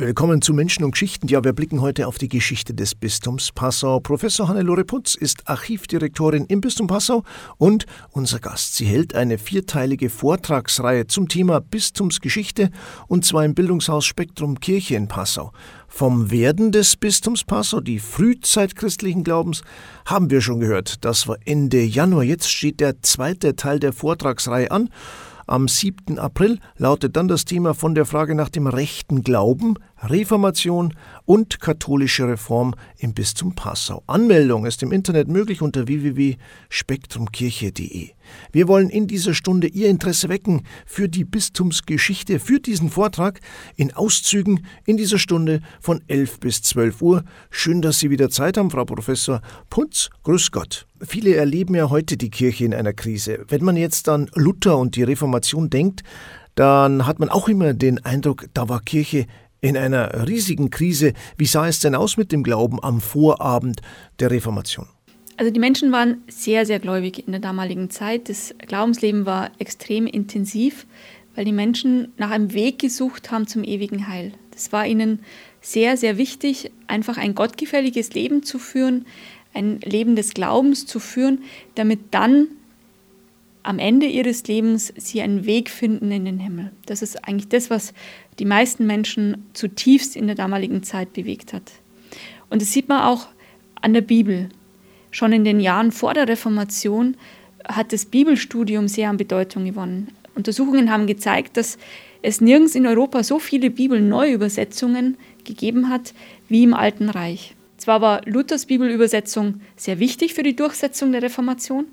Willkommen zu Menschen und Geschichten. Ja, wir blicken heute auf die Geschichte des Bistums Passau. Professor Hannelore Putz ist Archivdirektorin im Bistum Passau und unser Gast. Sie hält eine vierteilige Vortragsreihe zum Thema Bistumsgeschichte und zwar im Bildungshaus Spektrum Kirche in Passau. Vom Werden des Bistums Passau, die Frühzeit christlichen Glaubens, haben wir schon gehört. Das war Ende Januar. Jetzt steht der zweite Teil der Vortragsreihe an. Am 7. April lautet dann das Thema von der Frage nach dem rechten Glauben, Reformation und katholische Reform im Bistum Passau. Anmeldung ist im Internet möglich unter www.spektrumkirche.de. Wir wollen in dieser Stunde Ihr Interesse wecken für die Bistumsgeschichte, für diesen Vortrag in Auszügen in dieser Stunde von 11 bis 12 Uhr. Schön, dass Sie wieder Zeit haben, Frau Professor Punz. Grüß Gott. Viele erleben ja heute die Kirche in einer Krise. Wenn man jetzt an Luther und die Reformation denkt, dann hat man auch immer den Eindruck, da war Kirche in einer riesigen Krise. Wie sah es denn aus mit dem Glauben am Vorabend der Reformation? Also die Menschen waren sehr, sehr gläubig in der damaligen Zeit. Das Glaubensleben war extrem intensiv, weil die Menschen nach einem Weg gesucht haben zum ewigen Heil. Das war ihnen sehr, sehr wichtig, einfach ein gottgefälliges Leben zu führen, ein Leben des Glaubens zu führen, damit dann am Ende ihres Lebens sie einen Weg finden in den Himmel. Das ist eigentlich das, was die meisten Menschen zutiefst in der damaligen Zeit bewegt hat. Und das sieht man auch an der Bibel. Schon in den Jahren vor der Reformation hat das Bibelstudium sehr an Bedeutung gewonnen. Untersuchungen haben gezeigt, dass es nirgends in Europa so viele Bibelneuübersetzungen gegeben hat wie im Alten Reich. Zwar war Luthers Bibelübersetzung sehr wichtig für die Durchsetzung der Reformation,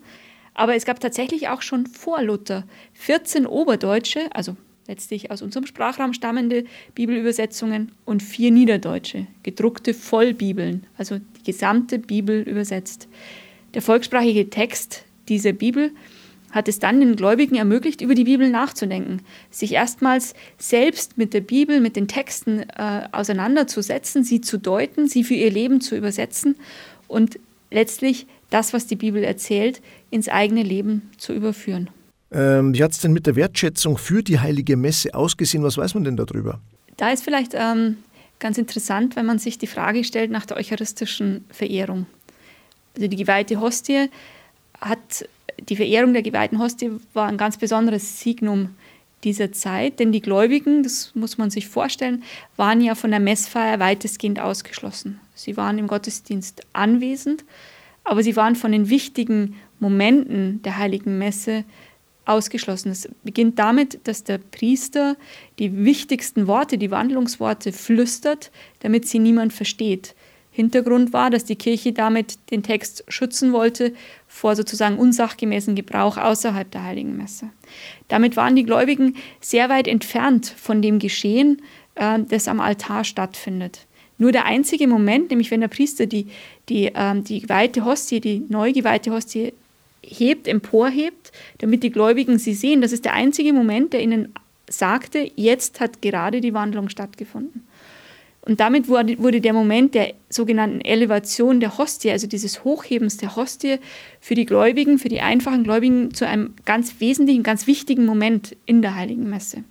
aber es gab tatsächlich auch schon vor Luther 14 Oberdeutsche, also letztlich aus unserem Sprachraum stammende Bibelübersetzungen und vier niederdeutsche, gedruckte Vollbibeln, also die gesamte Bibel übersetzt. Der volkssprachige Text dieser Bibel hat es dann den Gläubigen ermöglicht, über die Bibel nachzudenken, sich erstmals selbst mit der Bibel, mit den Texten äh, auseinanderzusetzen, sie zu deuten, sie für ihr Leben zu übersetzen und letztlich das, was die Bibel erzählt, ins eigene Leben zu überführen. Ähm, wie hat es denn mit der Wertschätzung für die heilige Messe ausgesehen? Was weiß man denn darüber? Da ist vielleicht ähm, ganz interessant, wenn man sich die Frage stellt nach der eucharistischen Verehrung. Also die geweihte Hostie hat, die Verehrung der geweihten Hostie war ein ganz besonderes Signum dieser Zeit, denn die Gläubigen, das muss man sich vorstellen, waren ja von der Messfeier weitestgehend ausgeschlossen. Sie waren im Gottesdienst anwesend, aber sie waren von den wichtigen Momenten der heiligen Messe ausgeschlossen. Es beginnt damit, dass der Priester die wichtigsten Worte, die Wandlungsworte flüstert, damit sie niemand versteht. Hintergrund war, dass die Kirche damit den Text schützen wollte vor sozusagen unsachgemäßen Gebrauch außerhalb der heiligen Messe. Damit waren die Gläubigen sehr weit entfernt von dem Geschehen, äh, das am Altar stattfindet. Nur der einzige Moment, nämlich wenn der Priester die, die, äh, die geweihte Hostie, die neu geweihte Hostie hebt, emporhebt, damit die Gläubigen sie sehen. Das ist der einzige Moment, der ihnen sagte, jetzt hat gerade die Wandlung stattgefunden. Und damit wurde, der Moment der sogenannten Elevation der Hostie, also dieses Hochhebens der Hostie, für die Gläubigen, für die einfachen Gläubigen zu einem ganz wesentlichen, ganz wichtigen Moment in der Heiligen Messe.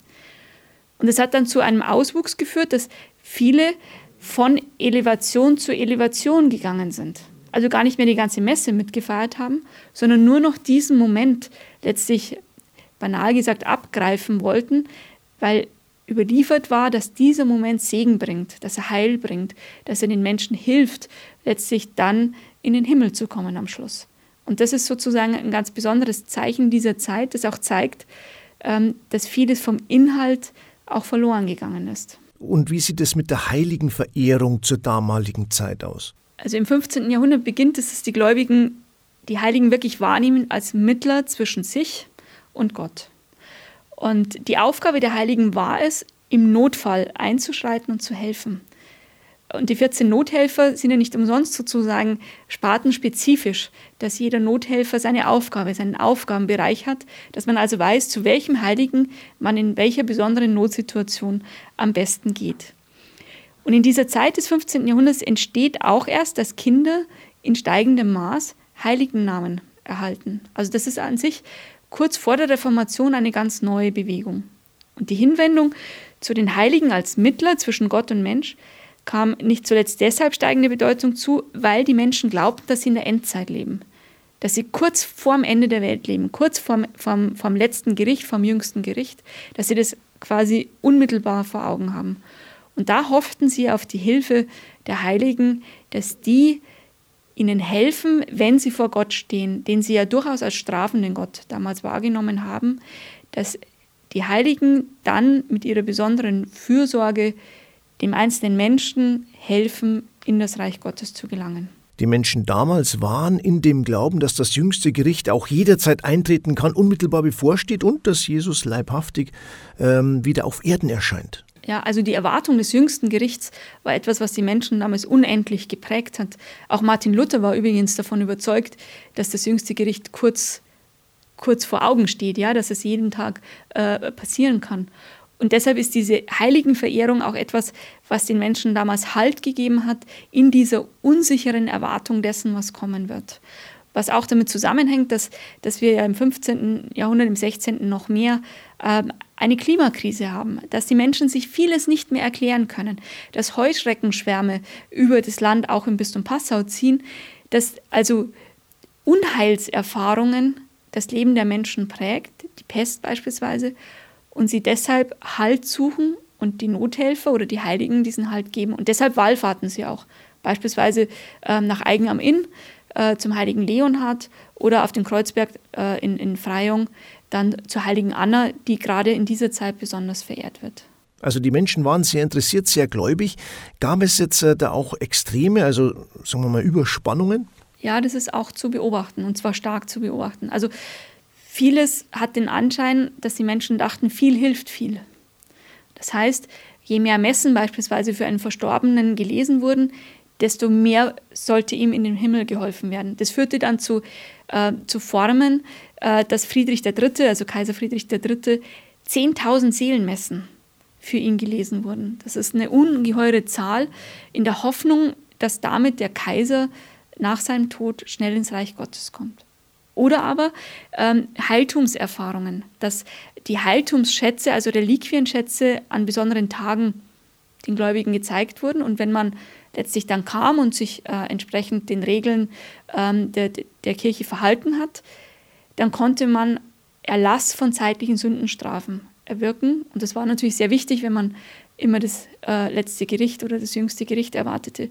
Und das hat dann zu einem Auswuchs geführt, dass viele von Elevation zu Elevation gegangen sind also gar nicht mehr die ganze Messe mitgefeiert haben, sondern nur noch diesen Moment letztlich banal gesagt abgreifen wollten, weil überliefert war, dass dieser Moment Segen bringt, dass er Heil bringt, dass er den Menschen hilft, letztlich dann in den Himmel zu kommen am Schluss. Und das ist sozusagen ein ganz besonderes Zeichen dieser Zeit, das auch zeigt, ähm, dass vieles vom Inhalt auch verloren gegangen ist. Und wie sieht es mit der heiligen Verehrung zur damaligen Zeit aus? Also im 15. Jahrhundert beginnt es, dass die Gläubigen die Heiligen wirklich wahrnehmen als Mittler zwischen sich und Gott. Und die Aufgabe der Heiligen war es, im Notfall einzuschreiten und zu helfen. Und die 14 Nothelfer sind ja nicht umsonst sozusagen spartenspezifisch, dass jeder Nothelfer seine Aufgabe, seinen Aufgabenbereich hat, dass man also weiß, zu welchem Heiligen man in welcher besonderen Notsituation am besten geht. Und in dieser Zeit des 15. Jahrhunderts entsteht auch erst, dass Kinder in steigendem Maß Heiligennamen erhalten. Also das ist an sich kurz vor der Reformation eine ganz neue Bewegung. Und die Hinwendung Zu den Heiligen als Mittler zwischen Gott und Mensch kam nicht zuletzt deshalb steigende Bedeutung zu, weil die Menschen glaubten, dass sie in der Endzeit leben. Dass sie kurz vorm Ende der Welt leben, kurz vorm, vorm, vorm letzten Gericht, vom jüngsten Gericht, dass sie das quasi unmittelbar vor Augen haben. Und da hofften sie auf die Hilfe der Heiligen, dass die ihnen helfen, wenn sie vor Gott stehen, den sie ja durchaus als strafenden Gott damals wahrgenommen haben, dass die Heiligen dann mit ihrer besonderen Fürsorge dem einzelnen Menschen helfen, in das Reich Gottes zu gelangen. Die Menschen damals waren in dem Glauben, dass das jüngste Gericht auch jederzeit eintreten kann, unmittelbar bevorsteht und dass Jesus leibhaftig ähm, wieder auf Erden erscheint. Ja, also die Erwartung des jüngsten Gerichts war etwas, was die Menschen damals unendlich geprägt hat. Auch Martin Luther war übrigens davon überzeugt, dass das jüngste Gericht kurz, kurz vor Augen steht, ja, dass es jeden Tag äh, passieren kann. Und deshalb ist diese Heiligenverehrung auch etwas, was den Menschen damals Halt gegeben hat in dieser unsicheren Erwartung dessen, was kommen wird. Was auch damit zusammenhängt, dass, dass wir ja im 15. Jahrhundert, im 16. noch mehr eine Klimakrise haben, dass die Menschen sich vieles nicht mehr erklären können, dass Heuschreckenschwärme über das Land auch im Bistum Passau ziehen, dass also Unheilserfahrungen das Leben der Menschen prägt, die Pest beispielsweise, und sie deshalb Halt suchen und die Nothelfer oder die Heiligen diesen Halt geben. Und deshalb wallfahrten sie auch, beispielsweise äh, nach Eigen am Inn äh, zum heiligen Leonhard oder auf dem Kreuzberg äh, in, in Freyung dann zur heiligen Anna, die gerade in dieser Zeit besonders verehrt wird. Also die Menschen waren sehr interessiert, sehr gläubig. Gab es jetzt äh, da auch Extreme, also sagen wir mal Überspannungen? Ja, das ist auch zu beobachten und zwar stark zu beobachten. Also vieles hat den Anschein, dass die Menschen dachten, viel hilft viel. Das heißt, je mehr Messen beispielsweise für einen Verstorbenen gelesen wurden, desto mehr sollte ihm in den Himmel geholfen werden. Das führte dann zu, äh, zu Formen, dass Friedrich III., also Kaiser Friedrich III., 10.000 Seelenmessen für ihn gelesen wurden. Das ist eine ungeheure Zahl in der Hoffnung, dass damit der Kaiser nach seinem Tod schnell ins Reich Gottes kommt. Oder aber ähm, Heiltumserfahrungen, dass die Heiltumsschätze, also Reliquienschätze an besonderen Tagen den Gläubigen gezeigt wurden. Und wenn man letztlich dann kam und sich äh, entsprechend den Regeln ähm, der, der Kirche verhalten hat, dann konnte man Erlass von zeitlichen Sündenstrafen erwirken. Und das war natürlich sehr wichtig, wenn man immer das äh, letzte Gericht oder das jüngste Gericht erwartete.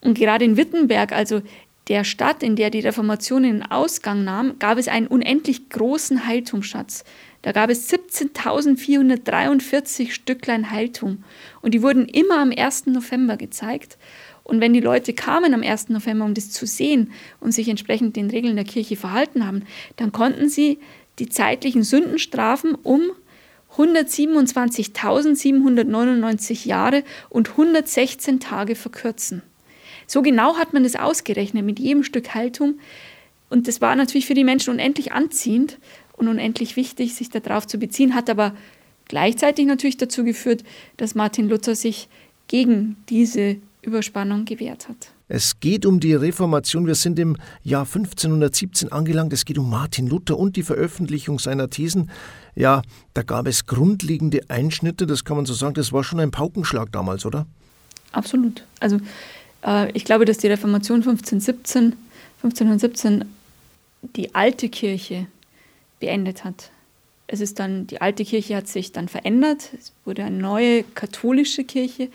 Und gerade in Wittenberg, also der Stadt, in der die Reformation in Ausgang nahm, gab es einen unendlich großen Heiltumsschatz. Da gab es 17.443 Stücklein Heiltum. Und die wurden immer am 1. November gezeigt. Und wenn die Leute kamen am 1. November, um das zu sehen und sich entsprechend den Regeln der Kirche verhalten haben, dann konnten sie die zeitlichen Sündenstrafen um 127.799 Jahre und 116 Tage verkürzen. So genau hat man das ausgerechnet mit jedem Stück Haltung. Und das war natürlich für die Menschen unendlich anziehend und unendlich wichtig, sich darauf zu beziehen, hat aber gleichzeitig natürlich dazu geführt, dass Martin Luther sich gegen diese Überspannung gewehrt hat. Es geht um die Reformation. Wir sind im Jahr 1517 angelangt. Es geht um Martin Luther und die Veröffentlichung seiner Thesen. Ja, da gab es grundlegende Einschnitte, das kann man so sagen. Das war schon ein Paukenschlag damals, oder? Absolut. Also äh, ich glaube, dass die Reformation 1517, 1517 die alte Kirche beendet hat. Es ist dann, die alte Kirche hat sich dann verändert, es wurde eine neue katholische Kirche,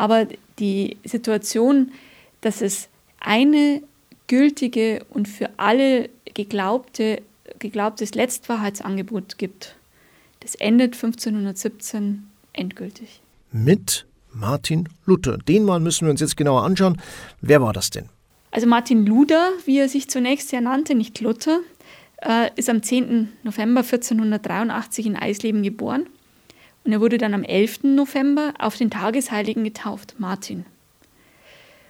aber die Situation, dass es eine gültige und für alle geglaubte, geglaubtes Letztwahrheitsangebot gibt, das endet 1517 endgültig. Mit Martin Luther. Den Mann müssen wir uns jetzt genauer anschauen. Wer war das denn? Also Martin Luther, wie er sich zunächst ja nannte, nicht Luther, äh, ist am 10. November 1483 in Eisleben geboren. Und er wurde dann am 11. November auf den Tagesheiligen getauft, Martin.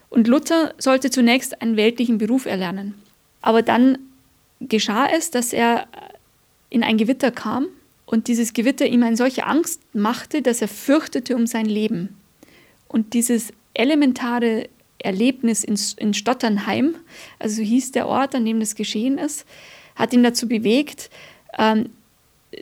Und Luther sollte zunächst einen weltlichen Beruf erlernen. Aber dann geschah es, dass er in ein Gewitter kam und dieses Gewitter ihm eine solche Angst machte, dass er fürchtete um sein Leben. Und dieses elementare Erlebnis in, Stotternheim, also so hieß der Ort, an dem das geschehen ist, hat ihn dazu bewegt, ähm,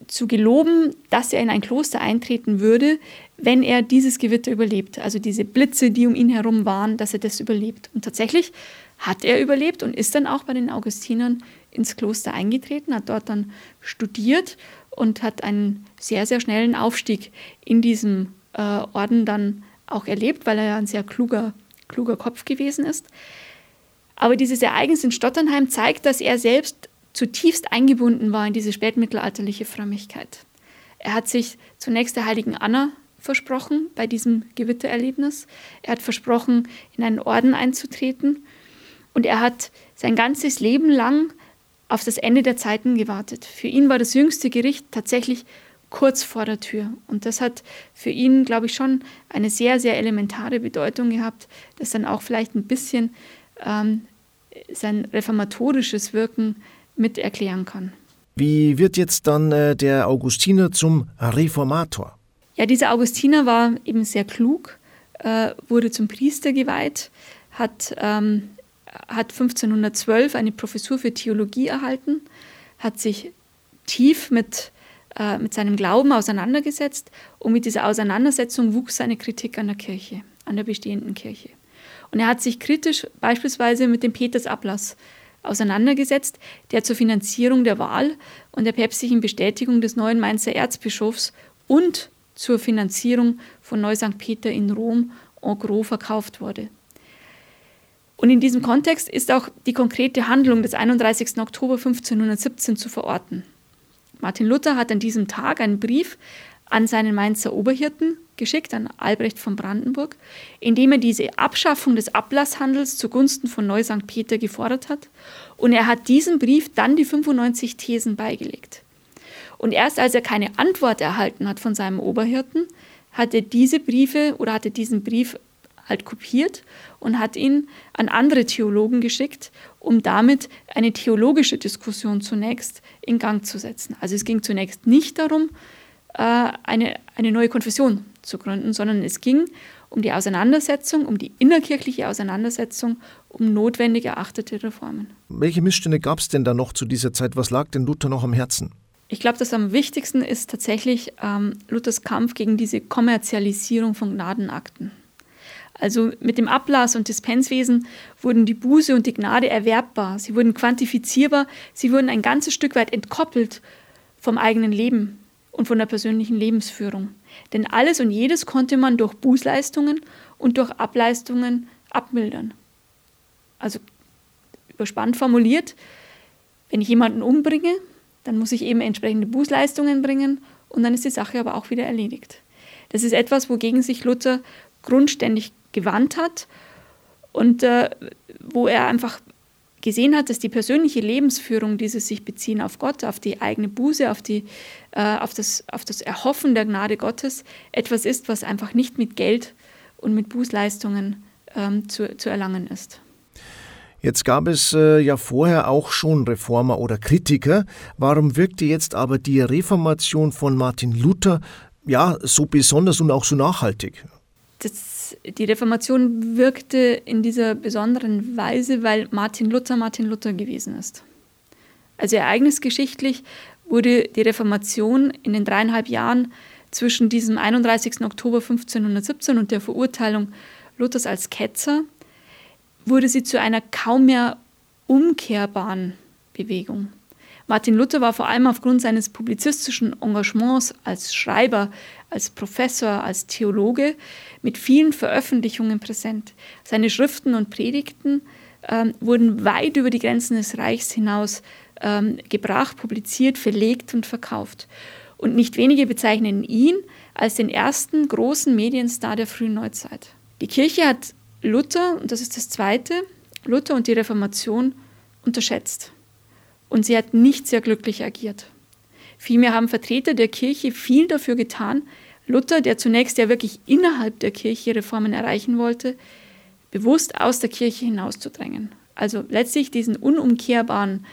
zu geloben, dass er in ein Kloster eintreten würde, wenn er dieses Gewitter überlebt. Also diese Blitze, die um ihn herum waren, dass er das überlebt. Und tatsächlich hat er überlebt und ist dann auch bei den Augustinern ins Kloster eingetreten, hat dort dann studiert und hat einen sehr, sehr schnellen Aufstieg in diesem äh, Orden dann auch erlebt, weil er ja ein sehr kluger, kluger Kopf gewesen ist. Aber dieses Ereignis in Stotternheim zeigt, dass er selbst zutiefst eingebunden war in diese spätmittelalterliche Frömmigkeit. Er hat sich zunächst der heiligen Anna versprochen bei diesem Gewittererlebnis. Er hat versprochen, in einen Orden einzutreten. Und er hat sein ganzes Leben lang auf das Ende der Zeiten gewartet. Für ihn war das jüngste Gericht tatsächlich kurz vor der Tür. Und das hat für ihn, glaube ich, schon eine sehr, sehr elementare Bedeutung gehabt, das dann auch vielleicht ein bisschen ähm, sein reformatorisches Wirken mit erklären kann. Wie wird jetzt dann äh, der Augustiner zum Reformator? Ja, dieser Augustiner war eben sehr klug, äh, wurde zum Priester geweiht, hat ähm, hat 1512 eine Professur für Theologie erhalten, hat sich tief mit, äh, mit seinem Glauben auseinandergesetzt und mit dieser Auseinandersetzung wuchs seine Kritik an der Kirche, an der bestehenden Kirche. Und er hat sich kritisch beispielsweise mit dem Petersablass auseinandergesetzt, der zur Finanzierung der Wahl und der päpstlichen Bestätigung des neuen Mainzer Erzbischofs und zur Finanzierung von Neu St. Peter in Rom en gros verkauft wurde. Und in diesem Kontext ist auch die konkrete Handlung des 31. Oktober 1517 zu verorten. Martin Luther hat an diesem Tag einen Brief an seinen Mainzer Oberhirten geschickt, an Albrecht von Brandenburg, in dem er diese Abschaffung des Ablasshandels zugunsten von Neu St. Peter gefordert hat. Und er hat diesem Brief dann die 95 Thesen beigelegt. Und erst als er keine Antwort erhalten hat von seinem Oberhirten, hat er diese Briefe oder hatte diesen Brief halt kopiert und hat ihn an andere Theologen geschickt, um damit eine theologische Diskussion zunächst in Gang zu setzen. Also es ging zunächst nicht darum, eine, eine neue Konfession zu gründen, sondern es ging um die Auseinandersetzung, um die innerkirchliche Auseinandersetzung, um notwendig erachtete Reformen. Welche Missstände gab es denn da noch zu dieser Zeit? Was lag denn Luther noch am Herzen? Ich glaube, das am wichtigsten ist tatsächlich ähm, Luthers Kampf gegen diese Kommerzialisierung von Gnadenakten. Also mit dem Ablass- und Dispenswesen wurden die Buße und die Gnade erwerbbar, sie wurden quantifizierbar, sie wurden ein ganzes Stück weit entkoppelt vom eigenen Leben und von der persönlichen Lebensführung. Denn alles und jedes konnte man durch Bußleistungen und durch Ableistungen abmildern. Also überspannt formuliert, wenn ich jemanden umbringe, dann muss ich eben entsprechende Bußleistungen bringen und dann ist die Sache aber auch wieder erledigt. Das ist etwas, wogegen sich Luther grundständig gewandt hat und äh, wo er einfach gesehen hat, dass die persönliche Lebensführung, dieses sich beziehen auf Gott, auf die eigene Buße, auf, die, äh, auf, das, auf das Erhoffen der Gnade Gottes, etwas ist, was einfach nicht mit Geld und mit Bußleistungen ähm, zu, zu erlangen ist. Jetzt gab es äh, ja vorher auch schon Reformer oder Kritiker. Warum wirkte jetzt aber die Reformation von Martin Luther ja so besonders und auch so nachhaltig? Das, die Reformation wirkte in dieser besonderen Weise, weil Martin Luther Martin Luther gewesen ist. Also ereignisgeschichtlich wurde die Reformation in den dreieinhalb Jahren zwischen diesem 31. Oktober 1517 und der Verurteilung Luthers als Ketzer, wurde sie zu einer kaum mehr umkehrbaren Bewegung. Martin Luther war vor allem aufgrund seines publizistischen Engagements als Schreiber, als Professor, als Theologe mit vielen Veröffentlichungen präsent. Seine Schriften und Predigten ähm, wurden weit über die Grenzen des Reichs hinaus ähm, gebracht, publiziert, verlegt und verkauft. Und nicht wenige bezeichnen ihn als den ersten großen Medienstar der frühen Neuzeit. Die Kirche hat Luther, und das ist das Zweite, Luther und die Reformation unterschätzt. Und sie hat nicht sehr glücklich agiert. Vielmehr haben Vertreter der Kirche viel dafür getan, Luther, der zunächst ja wirklich innerhalb der Kirche Reformen erreichen wollte, bewusst aus der Kirche hinauszudrängen. Also letztlich diesen unumkehrbaren,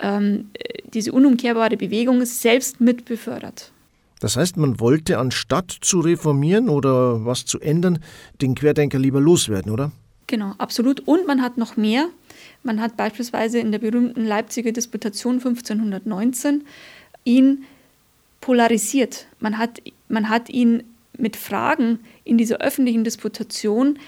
ähm, diese unumkehrbare Bewegung selbst mit befördert. Das heißt, man wollte anstatt zu reformieren oder was zu ändern, den Querdenker lieber loswerden, oder? Genau, absolut. Und man hat noch mehr. Man hat beispielsweise in der berühmten Leipziger Disputation 1519 ihn polarisiert. Man hat, man hat ihn mit Fragen in dieser öffentlichen Disputation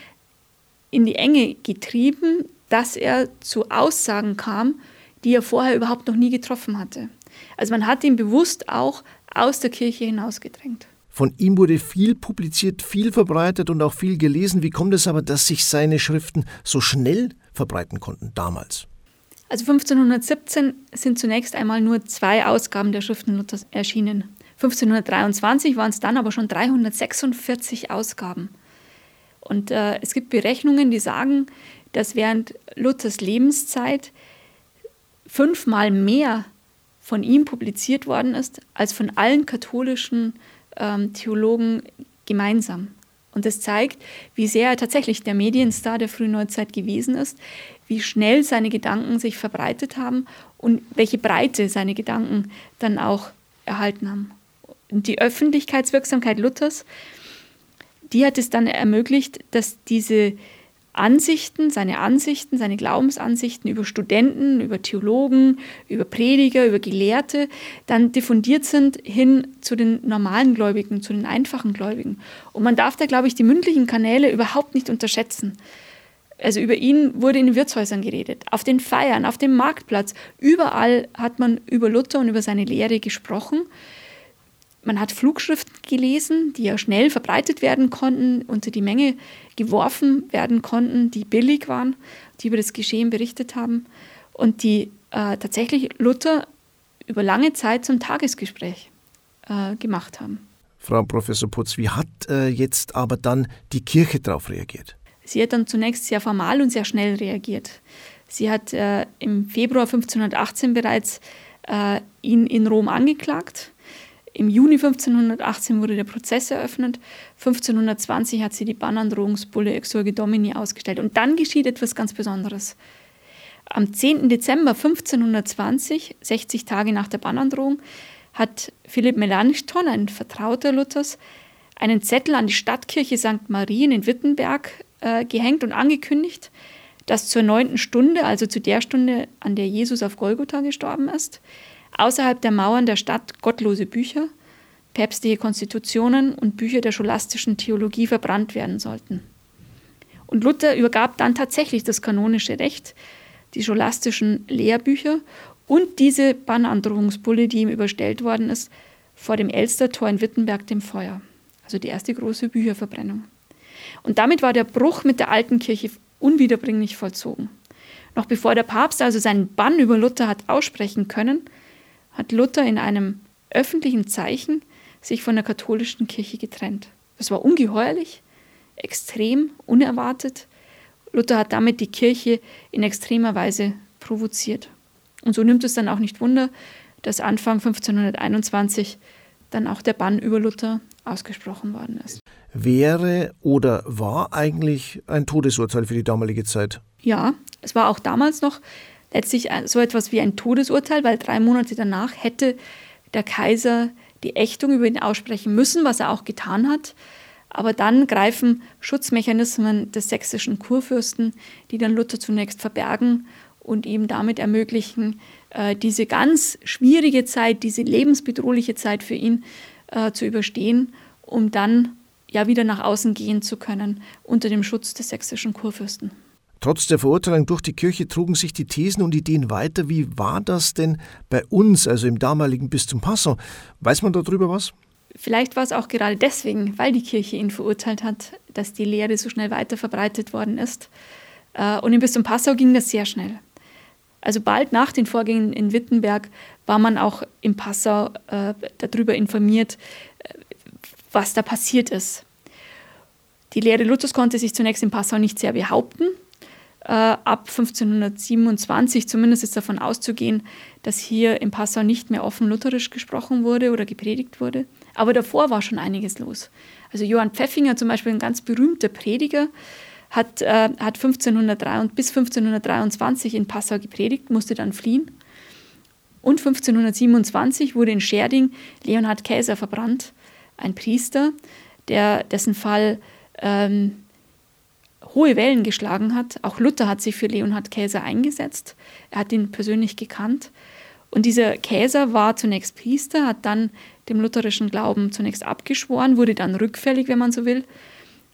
in die Enge getrieben, dass er zu Aussagen kam, die er vorher überhaupt noch nie getroffen hatte. Also man hat ihn bewusst auch aus der Kirche hinausgedrängt. Von ihm wurde viel publiziert, viel verbreitet und auch viel gelesen. Wie kommt es aber, dass sich seine Schriften so schnell verbreiten konnten damals? Also 1517 sind zunächst einmal nur zwei Ausgaben der Schriften Luthers erschienen. 1523 waren es dann aber schon 346 Ausgaben. Und äh, es gibt Berechnungen, die sagen, dass während Luthers Lebenszeit fünfmal mehr von ihm publiziert worden ist als von allen katholischen ähm, Theologen gemeinsam. Und das zeigt, wie sehr er tatsächlich der Medienstar der frühen Neuzeit gewesen ist, wie schnell seine Gedanken sich verbreitet haben und welche Breite seine Gedanken dann auch erhalten haben. Und die Öffentlichkeitswirksamkeit Luthers, die hat es dann ermöglicht, dass diese Ansichten, seine Ansichten, seine Glaubensansichten über Studenten, über Theologen, über Prediger, über Gelehrte dann diffundiert sind hin zu den normalen Gläubigen, zu den einfachen Gläubigen. Und man darf da, glaube ich, die mündlichen Kanäle überhaupt nicht unterschätzen. Also über ihn wurde in den Wirtshäusern geredet, auf den Feiern, auf dem Marktplatz. Überall hat man über Luther und über seine Lehre gesprochen. Man hat Flugschriften gelesen, die ja schnell verbreitet werden konnten, unter die Menge geworfen werden konnten, die billig waren, die über das Geschehen berichtet haben und die äh, tatsächlich Luther über lange Zeit zum Tagesgespräch äh, gemacht haben. Frau Professor Putz, wie hat äh, jetzt aber dann die Kirche darauf reagiert? Sie hat dann zunächst sehr formal und sehr schnell reagiert. Sie hat äh, im Februar 1518 bereits äh, ihn in Rom angeklagt im Juni 1518 wurde der Prozess eröffnet. 1520 hat sie die Bannandrohungsbulle Exurge Domini ausgestellt. Und dann geschieht etwas ganz Besonderes. Am 10. Dezember 1520, 60 Tage nach der Bannandrohung, hat Philipp Melanchthon, ein Vertrauter Luthers, einen Zettel an die Stadtkirche St. Marien in Wittenberg äh, gehängt und angekündigt, dass zur neunten Stunde, also zu der Stunde, an der Jesus auf Golgotha gestorben ist, außerhalb der Mauern der Stadt gottlose Bücher, päpstliche Konstitutionen und Bücher der scholastischen Theologie verbrannt werden sollten. Und Luther übergab dann tatsächlich das kanonische Recht, die scholastischen Lehrbücher und diese Bannandrohungsbulle, die ihm überstellt worden ist, vor dem Elstertor in Wittenberg dem Feuer. Also die erste große Bücherverbrennung. Und damit war der Bruch mit der alten Kirche unwiederbringlich vollzogen. Noch bevor der Papst also seinen Bann über Luther hat aussprechen können, hat Luther in einem öffentlichen Zeichen sich von der katholischen Kirche getrennt. Das war ungeheuerlich, extrem, unerwartet. Luther hat damit die Kirche in extremer Weise provoziert. Und so nimmt es dann auch nicht Wunder, dass Anfang 1521 dann auch der Bann über Luther ausgesprochen worden ist. Wäre oder war eigentlich ein Todesurteil für die damalige Zeit? Ja, es war auch damals noch letztlich so etwas wie ein Todesurteil, weil drei Monate danach hätte der Kaiser die Ächtung über ihn aussprechen müssen, was er auch getan hat. Aber dann greifen Schutzmechanismen des sächsischen Kurfürsten, die dann Luther zunächst verbergen und ihm damit ermöglichen, äh, diese ganz schwierige Zeit, diese lebensbedrohliche Zeit für ihn äh, zu überstehen, um dann ja wieder nach außen gehen zu können unter dem Schutz des sächsischen Kurfürsten. Trotz der Verurteilung durch die Kirche trugen sich die Thesen und Ideen weiter. Wie war das denn bei uns, also im damaligen Bistum Passau? Weiß man darüber was? Vielleicht war es auch gerade deswegen, weil die Kirche ihn verurteilt hat, dass die Lehre so schnell weiter verbreitet worden ist. Äh, und im Bistum Passau ging das sehr schnell. Also bald nach den Vorgängen in Wittenberg war man auch in Passau äh, darüber informiert, äh, was da passiert ist. Die Lehre Luthers konnte sich zunächst in Passau nicht sehr behaupten. Äh, ab 1527 zumindest ist davon auszugehen, dass hier in Passau nicht mehr offen lutherisch gesprochen wurde oder gepredigt wurde. Aber davor war schon einiges los. Also Johann Pfeffinger zum Beispiel, ein ganz berühmter Prediger, hat, äh, hat 1503, bis 1523 in Passau gepredigt, musste dann fliehen. Und 1527 wurde in Scherding Leonhard Käser verbrannt, ein Priester, der, dessen Fall ähm, hohe Wellen geschlagen hat. Auch Luther hat sich für Leonhard Käser eingesetzt. Er hat ihn persönlich gekannt. Und dieser Käser war zunächst Priester, hat dann dem lutherischen Glauben zunächst abgeschworen, wurde dann rückfällig, wenn man so will,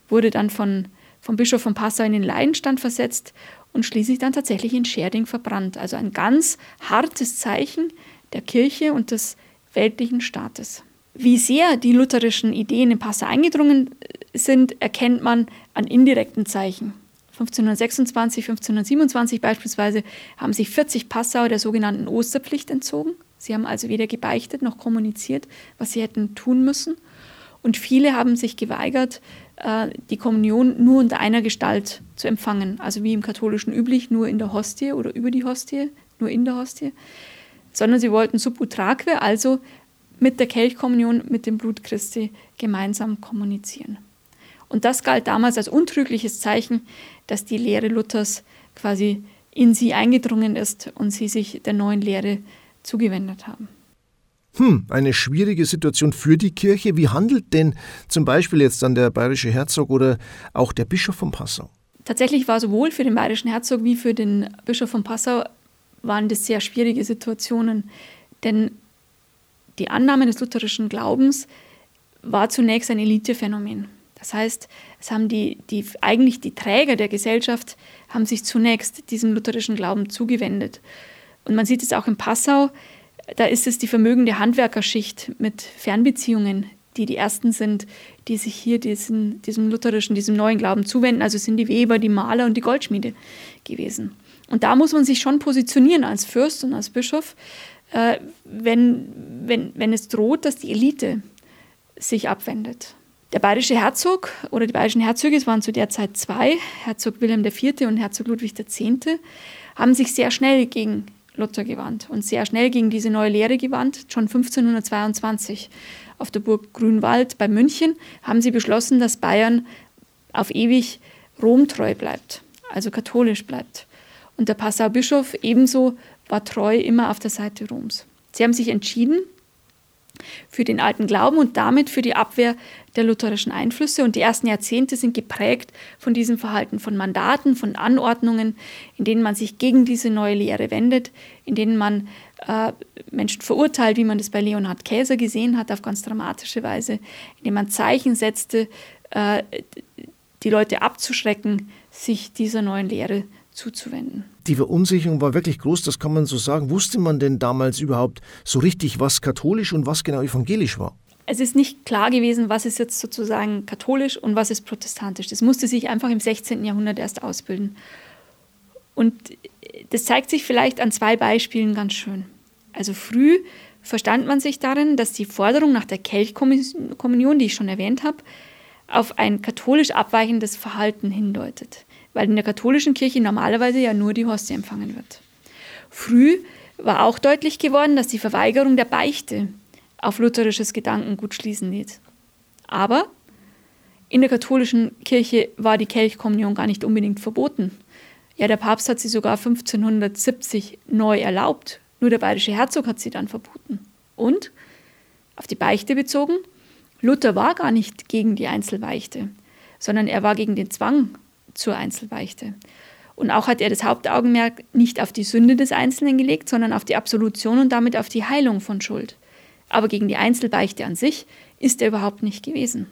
wurde dann von, vom Bischof von Passau in den Leidenstand versetzt und schließlich dann tatsächlich in Scherding verbrannt. Also ein ganz hartes Zeichen der Kirche und des weltlichen Staates. Wie sehr die lutherischen Ideen in Passau eingedrungen sind, erkennt man an indirekten Zeichen. 1526, 1527 beispielsweise haben sich 40 Passauer der sogenannten Osterpflicht entzogen. Sie haben also weder gebeichtet noch kommuniziert, was sie hätten tun müssen. Und viele haben sich geweigert, äh, die Kommunion nur unter einer Gestalt zu empfangen, also wie im katholischen üblich, nur in der Hostie oder über die Hostie, nur in der Hostie, sondern sie wollten sub utraque, also mit der Kelchkommunion, mit dem Blut Christi gemeinsam kommunizieren. Und das galt damals als untrügliches Zeichen, dass die Lehre Luthers quasi in sie eingedrungen ist und sie sich der neuen Lehre zugewendet haben. Hm, eine schwierige Situation für die Kirche. Wie handelt denn zum Beispiel jetzt dann der bayerische Herzog oder auch der Bischof von Passau? Tatsächlich war sowohl für den bayerischen Herzog wie für den Bischof von Passau waren das sehr schwierige Situationen. Denn die Annahme des lutherischen Glaubens war zunächst ein Elitephänomen. Das heißt, es haben die, die, eigentlich die Träger der Gesellschaft haben sich zunächst diesem lutherischen Glauben zugewendet. Und man sieht es auch in Passau, da ist es die vermögende Handwerkerschicht mit Fernbeziehungen, die die ersten sind, die sich hier diesen, diesem lutherischen, diesem neuen Glauben zuwenden. Also sind die Weber, die Maler und die Goldschmiede gewesen. Und da muss man sich schon positionieren als Fürst und als Bischof, äh, wenn, wenn, wenn es droht, dass die Elite sich abwendet. Der bayerische Herzog oder die bayerischen Herzöge, es waren zu der Zeit zwei, Herzog Wilhelm IV. und Herzog Ludwig X., haben sich sehr schnell gegen Luther gewandt und sehr schnell gegen diese neue Lehre gewandt. Schon 1522 auf der Burg Grünwald bei München haben sie beschlossen, dass Bayern auf ewig Rom treu bleibt, also katholisch bleibt. Und der Passau Bischof ebenso war treu immer auf der Seite Roms. Sie haben sich entschieden für den alten Glauben und damit für die Abwehr der lutherischen Einflüsse. Und die ersten Jahrzehnte sind geprägt von diesem Verhalten, von Mandaten, von Anordnungen, in denen man sich gegen diese neue Lehre wendet, in denen man äh, Menschen verurteilt, wie man das bei Leonhard Käser gesehen hat, auf ganz dramatische Weise, in denen man Zeichen setzte, äh, die Leute abzuschrecken, sich dieser neuen Lehre zuzuwenden. Die Verunsicherung war wirklich groß, das kann man so sagen. Wusste man denn damals überhaupt so richtig, was katholisch und was genau evangelisch war? Es ist nicht klar gewesen, was ist jetzt sozusagen katholisch und was ist protestantisch. Das musste sich einfach im 16. Jahrhundert erst ausbilden. Und das zeigt sich vielleicht an zwei Beispielen ganz schön. Also früh verstand man sich darin, dass die Forderung nach der Kelchkommunion, die ich schon erwähnt habe, auf ein katholisch abweichendes Verhalten hindeutet weil in der katholischen Kirche normalerweise ja nur die Hostie empfangen wird. Früh war auch deutlich geworden, dass die Verweigerung der Beichte auf lutherisches Gedankengut schließen lässt. Aber in der katholischen Kirche war die Kelchkommunion gar nicht unbedingt verboten. Ja, der Papst hat sie sogar 1570 neu erlaubt. Nur der bayerische Herzog hat sie dann verboten. Und, auf die Beichte bezogen, Luther war gar nicht gegen die Einzelbeichte, sondern er war gegen den Zwang zur Einzelbeichte. Und auch hat er das Hauptaugenmerk nicht auf die Sünde des Einzelnen gelegt, sondern auf die Absolution und damit auf die Heilung von Schuld. Aber gegen die Einzelbeichte an sich ist er überhaupt nicht gewesen.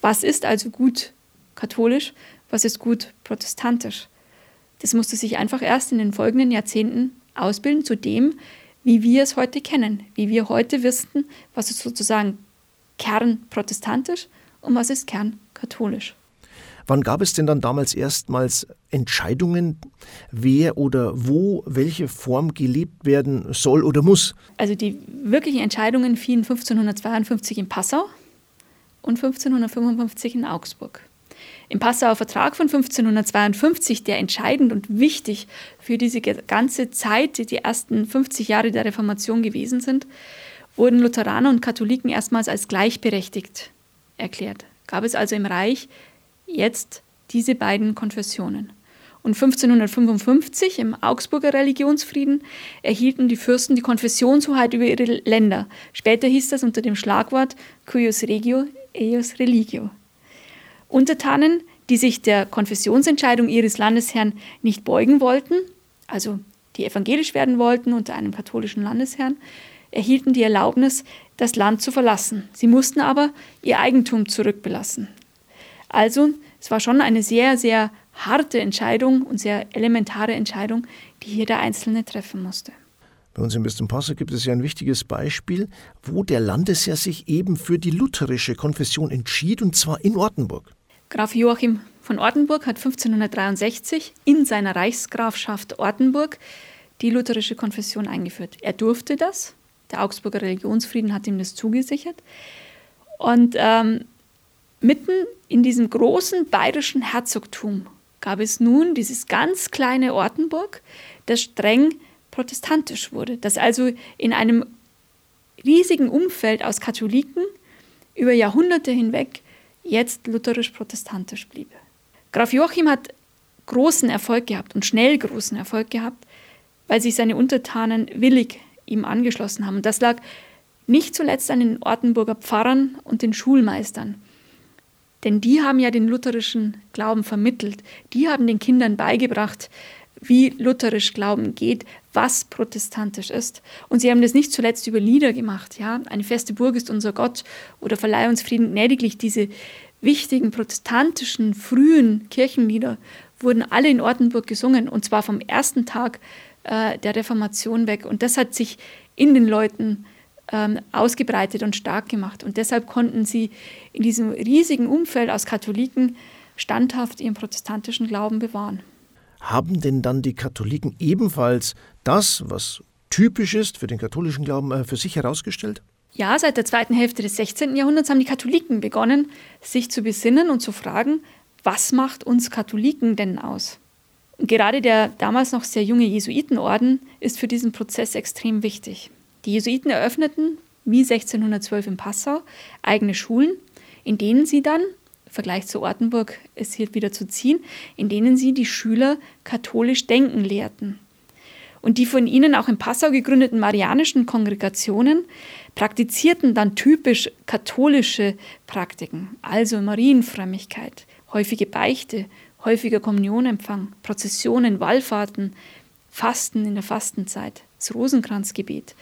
Was ist also gut katholisch, was ist gut protestantisch? Das musste sich einfach erst in den folgenden Jahrzehnten ausbilden zu dem, wie wir es heute kennen, wie wir heute wissen, was ist sozusagen Kern protestantisch und was ist Kern katholisch. Wann gab es denn dann damals erstmals Entscheidungen, wer oder wo welche Form gelebt werden soll oder muss? Also die wirklichen Entscheidungen fielen 1552 in Passau und 1555 in Augsburg. Im Passauer Vertrag von 1552, der entscheidend und wichtig für diese ganze Zeit, die ersten 50 Jahre der Reformation gewesen sind, wurden Lutheraner und Katholiken erstmals als gleichberechtigt erklärt. Gab es also im Reich jetzt diese beiden Konfessionen. Und 1555 im Augsburger Religionsfrieden erhielten die Fürsten die Konfessionshoheit über ihre Länder. Später hieß das unter dem Schlagwort cuius regio, eius religio. Untertanen, die sich der Konfessionsentscheidung ihres Landesherrn nicht beugen wollten, also die evangelisch werden wollten unter einem katholischen Landesherrn, erhielten die Erlaubnis, das Land zu verlassen. Sie mussten aber ihr Eigentum zurückbelassen. Also es war schon eine sehr, sehr harte Entscheidung und sehr elementare Entscheidung, die hier der Einzelne treffen musste. Bei uns im Bistum Passau gibt es ja ein wichtiges Beispiel, wo der Landesherr sich eben für die lutherische Konfession entschied, und zwar in Ortenburg. Graf Joachim von Ortenburg hat 1563 in seiner Reichsgrafschaft Ortenburg die lutherische Konfession eingeführt. Er durfte das. Der Augsburger Religionsfrieden hat ihm das zugesichert. Und ähm, mitten in diesem großen bayerischen Herzogtum gab es nun dieses ganz kleine Ortenburg, das streng protestantisch wurde, das also in einem riesigen Umfeld aus Katholiken über Jahrhunderte hinweg jetzt lutherisch-protestantisch blieb. Graf Joachim hat großen Erfolg gehabt und schnell großen Erfolg gehabt, weil sich seine Untertanen willig ihm angeschlossen haben. Und das lag nicht zuletzt an den Ortenburger Pfarrern und den Schulmeistern. Denn die haben ja den lutherischen Glauben vermittelt. Die haben den Kindern beigebracht, wie lutherisch Glauben geht, was protestantisch ist. Und sie haben das nicht zuletzt über Lieder gemacht. Ja? Eine feste Burg ist unser Gott oder Verleih uns Frieden gnädiglich. Diese wichtigen protestantischen frühen Kirchenlieder wurden alle in Ortenburg gesungen und zwar vom ersten Tag äh, der Reformation weg. Und das hat sich in den Leuten ähm, ausgebreitet und stark gemacht. Und deshalb konnten sie in diesem riesigen Umfeld aus Katholiken standhaft ihren protestantischen Glauben bewahren. Haben denn dann die Katholiken ebenfalls das, was typisch ist für den katholischen Glauben, äh, für sich herausgestellt? Ja, seit der zweiten Hälfte des 16. Jahrhunderts haben die Katholiken begonnen, sich zu besinnen und zu fragen, was macht uns Katholiken denn aus? Gerade der damals noch sehr junge Jesuitenorden ist für diesen Prozess extrem wichtig. Die Jesuiten eröffneten, wie 1612 in Passau, eigene Schulen, in denen sie dann, Vergleich zu Ortenburg es hier wieder zu ziehen, in denen sie die Schüler katholisch denken lehrten. Und die von ihnen auch in Passau gegründeten marianischen Kongregationen praktizierten dann typisch katholische Praktiken, also Marienfrömmigkeit, häufige Beichte, häufiger Kommunionempfang, Prozessionen, Wallfahrten, Fasten in der Fastenzeit, das Rosenkranzgebet.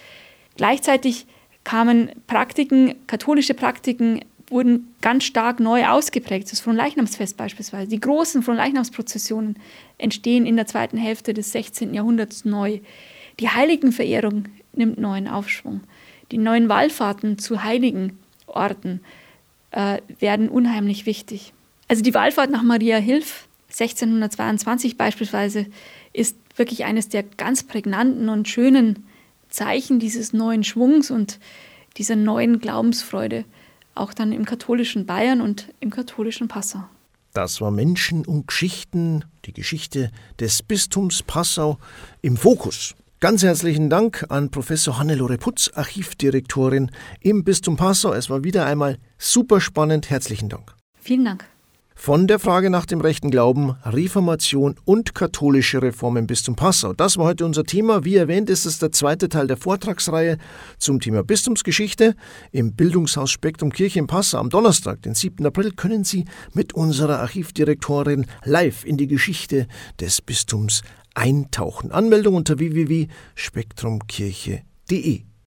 Gleichzeitig kamen Praktiken, katholische Praktiken wurden ganz stark neu ausgeprägt. Das Fronleichnamsfest beispielsweise. Die großen Fronleichnamsprozessionen entstehen in der zweiten Hälfte des 16. Jahrhunderts neu. Die Heiligenverehrung nimmt neuen Aufschwung. Die neuen Wallfahrten zu heiligen Orten äh, werden unheimlich wichtig. Also die Wallfahrt nach Maria Hilf 1622 beispielsweise ist wirklich eines der ganz prägnanten und schönen Zeichen dieses neuen Schwungs und dieser neuen Glaubensfreude, auch dann im katholischen Bayern und im katholischen Passau. Das war Menschen und Geschichten, die Geschichte des Bistums Passau im Fokus. Ganz herzlichen Dank an Professor Hannelore Putz, Archivdirektorin im Bistum Passau. Es war wieder einmal super spannend. Herzlichen Dank. Vielen Dank. Von der Frage nach dem rechten Glauben, Reformation und katholische Reform im Bistum Passau. Das war heute unser Thema. Wie erwähnt, ist es der zweite Teil der Vortragsreihe zum Thema Bistumsgeschichte. Im Bildungshaus Spektrum Kirche in Passau am Donnerstag, den 7. April, können Sie mit unserer Archivdirektorin live in die Geschichte des Bistums eintauchen. Anmeldung unter www.spektrumkirche.de